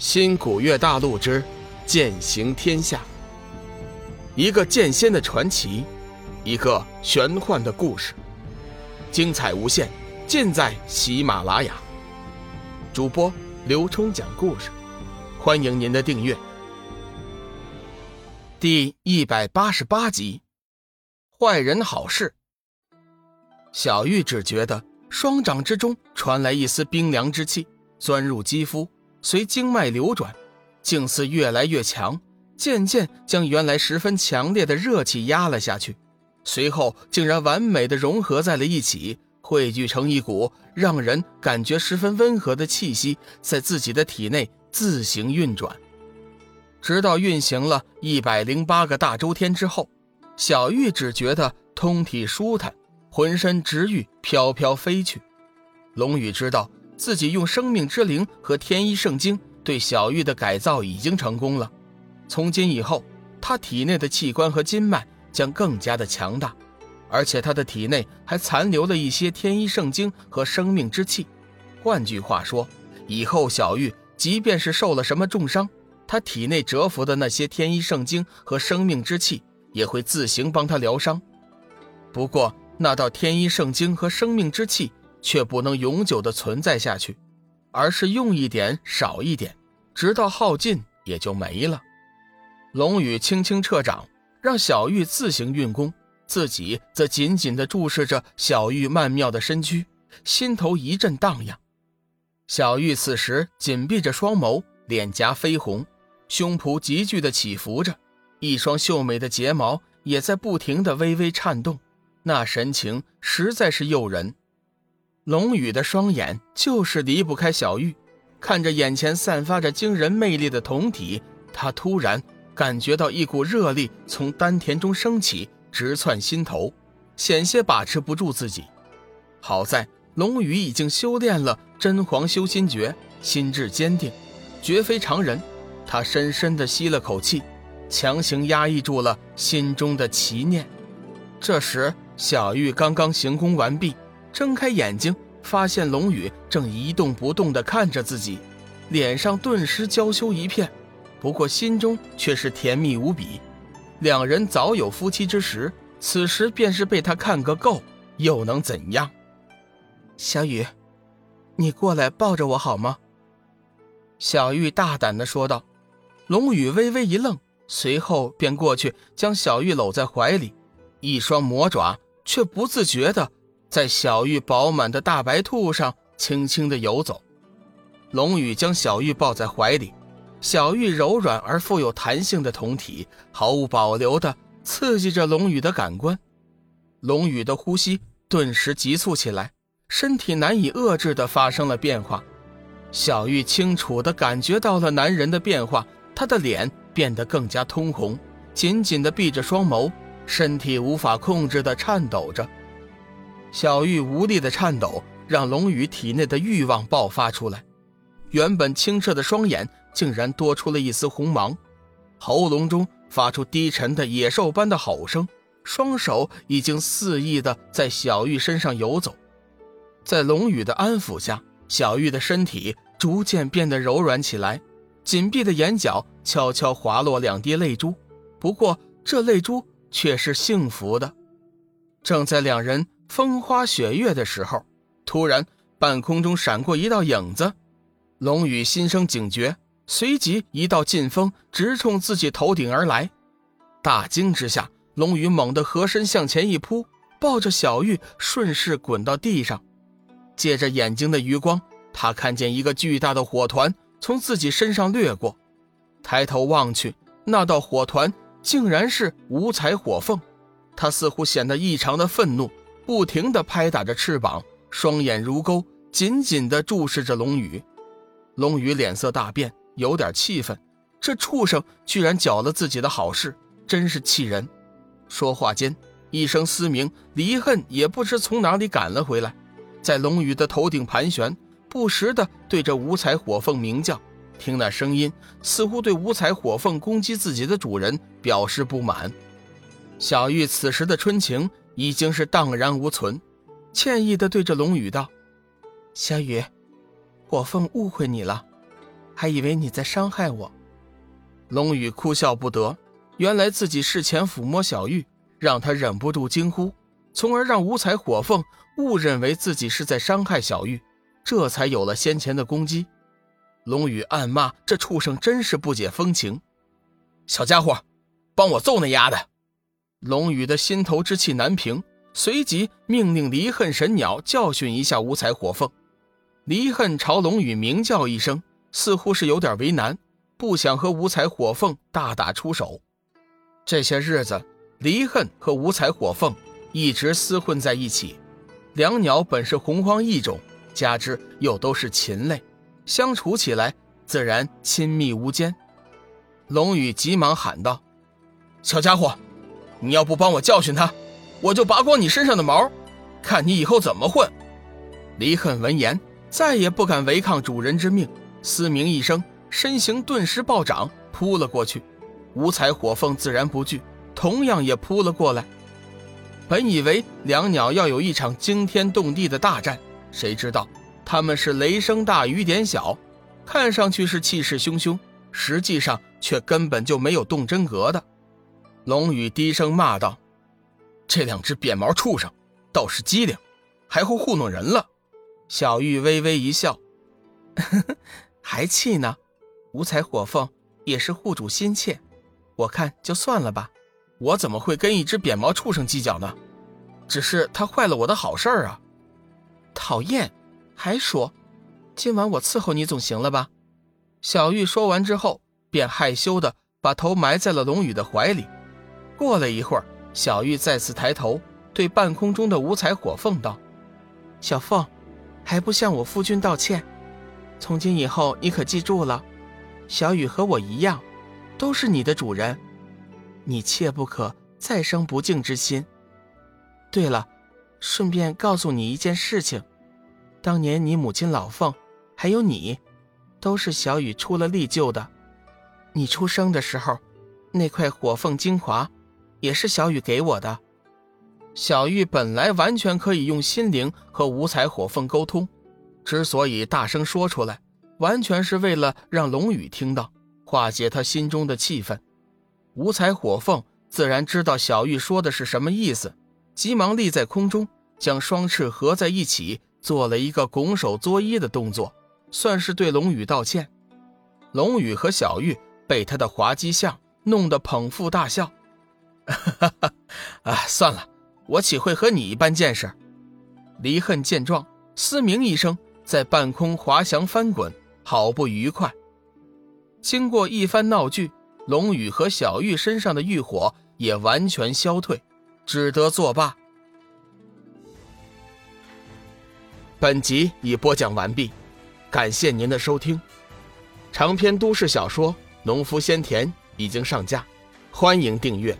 新古月大陆之剑行天下，一个剑仙的传奇，一个玄幻的故事，精彩无限，尽在喜马拉雅。主播刘冲讲故事，欢迎您的订阅。第一百八十八集，坏人好事。小玉只觉得双掌之中传来一丝冰凉之气，钻入肌肤。随经脉流转，竟似越来越强，渐渐将原来十分强烈的热气压了下去，随后竟然完美的融合在了一起，汇聚成一股让人感觉十分温和的气息，在自己的体内自行运转。直到运行了一百零八个大周天之后，小玉只觉得通体舒坦，浑身直欲飘飘飞去。龙宇知道。自己用生命之灵和天一圣经对小玉的改造已经成功了，从今以后，他体内的器官和筋脉将更加的强大，而且他的体内还残留了一些天一圣经和生命之气。换句话说，以后小玉即便是受了什么重伤，他体内蛰伏的那些天一圣经和生命之气也会自行帮他疗伤。不过，那道天一圣经和生命之气。却不能永久的存在下去，而是用一点少一点，直到耗尽也就没了。龙宇轻轻撤掌，让小玉自行运功，自己则紧紧地注视着小玉曼妙的身躯，心头一阵荡漾。小玉此时紧闭着双眸，脸颊绯红，胸脯急剧地起伏着，一双秀美的睫毛也在不停地微微颤动，那神情实在是诱人。龙宇的双眼就是离不开小玉，看着眼前散发着惊人魅力的酮体，他突然感觉到一股热力从丹田中升起，直窜心头，险些把持不住自己。好在龙宇已经修炼了真皇修心诀，心智坚定，绝非常人。他深深地吸了口气，强行压抑住了心中的奇念。这时，小玉刚刚行宫完毕。睁开眼睛，发现龙宇正一动不动地看着自己，脸上顿时娇羞一片，不过心中却是甜蜜无比。两人早有夫妻之实，此时便是被他看个够，又能怎样？小雨，你过来抱着我好吗？小玉大胆地说道。龙宇微微一愣，随后便过去将小玉搂在怀里，一双魔爪却不自觉地。在小玉饱满的大白兔上轻轻的游走，龙宇将小玉抱在怀里，小玉柔软而富有弹性的酮体毫无保留的刺激着龙宇的感官，龙宇的呼吸顿时急促起来，身体难以遏制的发生了变化。小玉清楚的感觉到了男人的变化，他的脸变得更加通红，紧紧的闭着双眸，身体无法控制的颤抖着。小玉无力的颤抖，让龙宇体内的欲望爆发出来。原本清澈的双眼竟然多出了一丝红芒，喉咙中发出低沉的野兽般的吼声，双手已经肆意的在小玉身上游走。在龙宇的安抚下，小玉的身体逐渐变得柔软起来，紧闭的眼角悄悄滑落两滴泪珠。不过这泪珠却是幸福的。正在两人。风花雪月的时候，突然半空中闪过一道影子，龙宇心生警觉，随即一道劲风直冲自己头顶而来。大惊之下，龙宇猛地合身向前一扑，抱着小玉顺势滚到地上。借着眼睛的余光，他看见一个巨大的火团从自己身上掠过，抬头望去，那道火团竟然是五彩火凤。他似乎显得异常的愤怒。不停地拍打着翅膀，双眼如钩，紧紧地注视着龙宇。龙宇脸色大变，有点气愤：这畜生居然搅了自己的好事，真是气人！说话间，一声嘶鸣，离恨也不知从哪里赶了回来，在龙宇的头顶盘旋，不时地对着五彩火凤鸣叫。听那声音，似乎对五彩火凤攻击自己的主人表示不满。小玉此时的春情。已经是荡然无存，歉意地对着龙宇道：“小雨，火凤误会你了，还以为你在伤害我。龙宇哭笑不得，原来自己事前抚摸小玉，让他忍不住惊呼，从而让五彩火凤误认为自己是在伤害小玉，这才有了先前的攻击。龙宇暗骂这畜生真是不解风情，小家伙，帮我揍那丫的！龙宇的心头之气难平，随即命令离恨神鸟教训一下五彩火凤。离恨朝龙宇鸣叫一声，似乎是有点为难，不想和五彩火凤大打出手。这些日子，离恨和五彩火凤一直厮混在一起，两鸟本是洪荒异种，加之又都是禽类。相处起来自然亲密无间。龙宇急忙喊道：“小家伙，你要不帮我教训他，我就拔光你身上的毛，看你以后怎么混！”离恨闻言，再也不敢违抗主人之命，嘶鸣一声，身形顿时暴涨，扑了过去。五彩火凤自然不惧，同样也扑了过来。本以为两鸟要有一场惊天动地的大战，谁知道？他们是雷声大雨点小，看上去是气势汹汹，实际上却根本就没有动真格的。龙宇低声骂道：“这两只扁毛畜生，倒是机灵，还会糊弄人了。”小玉微微一笑：“呵呵，还气呢？五彩火凤也是护主心切，我看就算了吧。我怎么会跟一只扁毛畜生计较呢？只是他坏了我的好事儿啊！讨厌。”还说，今晚我伺候你总行了吧？小玉说完之后，便害羞的把头埋在了龙宇的怀里。过了一会儿，小玉再次抬头，对半空中的五彩火凤道：“小凤，还不向我夫君道歉？从今以后，你可记住了，小雨和我一样，都是你的主人，你切不可再生不敬之心。对了，顺便告诉你一件事情。”当年你母亲老凤，还有你，都是小雨出了力救的。你出生的时候，那块火凤精华，也是小雨给我的。小玉本来完全可以用心灵和五彩火凤沟通，之所以大声说出来，完全是为了让龙宇听到，化解他心中的气愤。五彩火凤自然知道小玉说的是什么意思，急忙立在空中，将双翅合在一起。做了一个拱手作揖的动作，算是对龙宇道歉。龙宇和小玉被他的滑稽相弄得捧腹大笑。哈哈，啊，算了，我岂会和你一般见识？离恨见状，嘶鸣一声，在半空滑翔翻滚，好不愉快。经过一番闹剧，龙宇和小玉身上的欲火也完全消退，只得作罢。本集已播讲完毕，感谢您的收听。长篇都市小说《农夫先田》已经上架，欢迎订阅。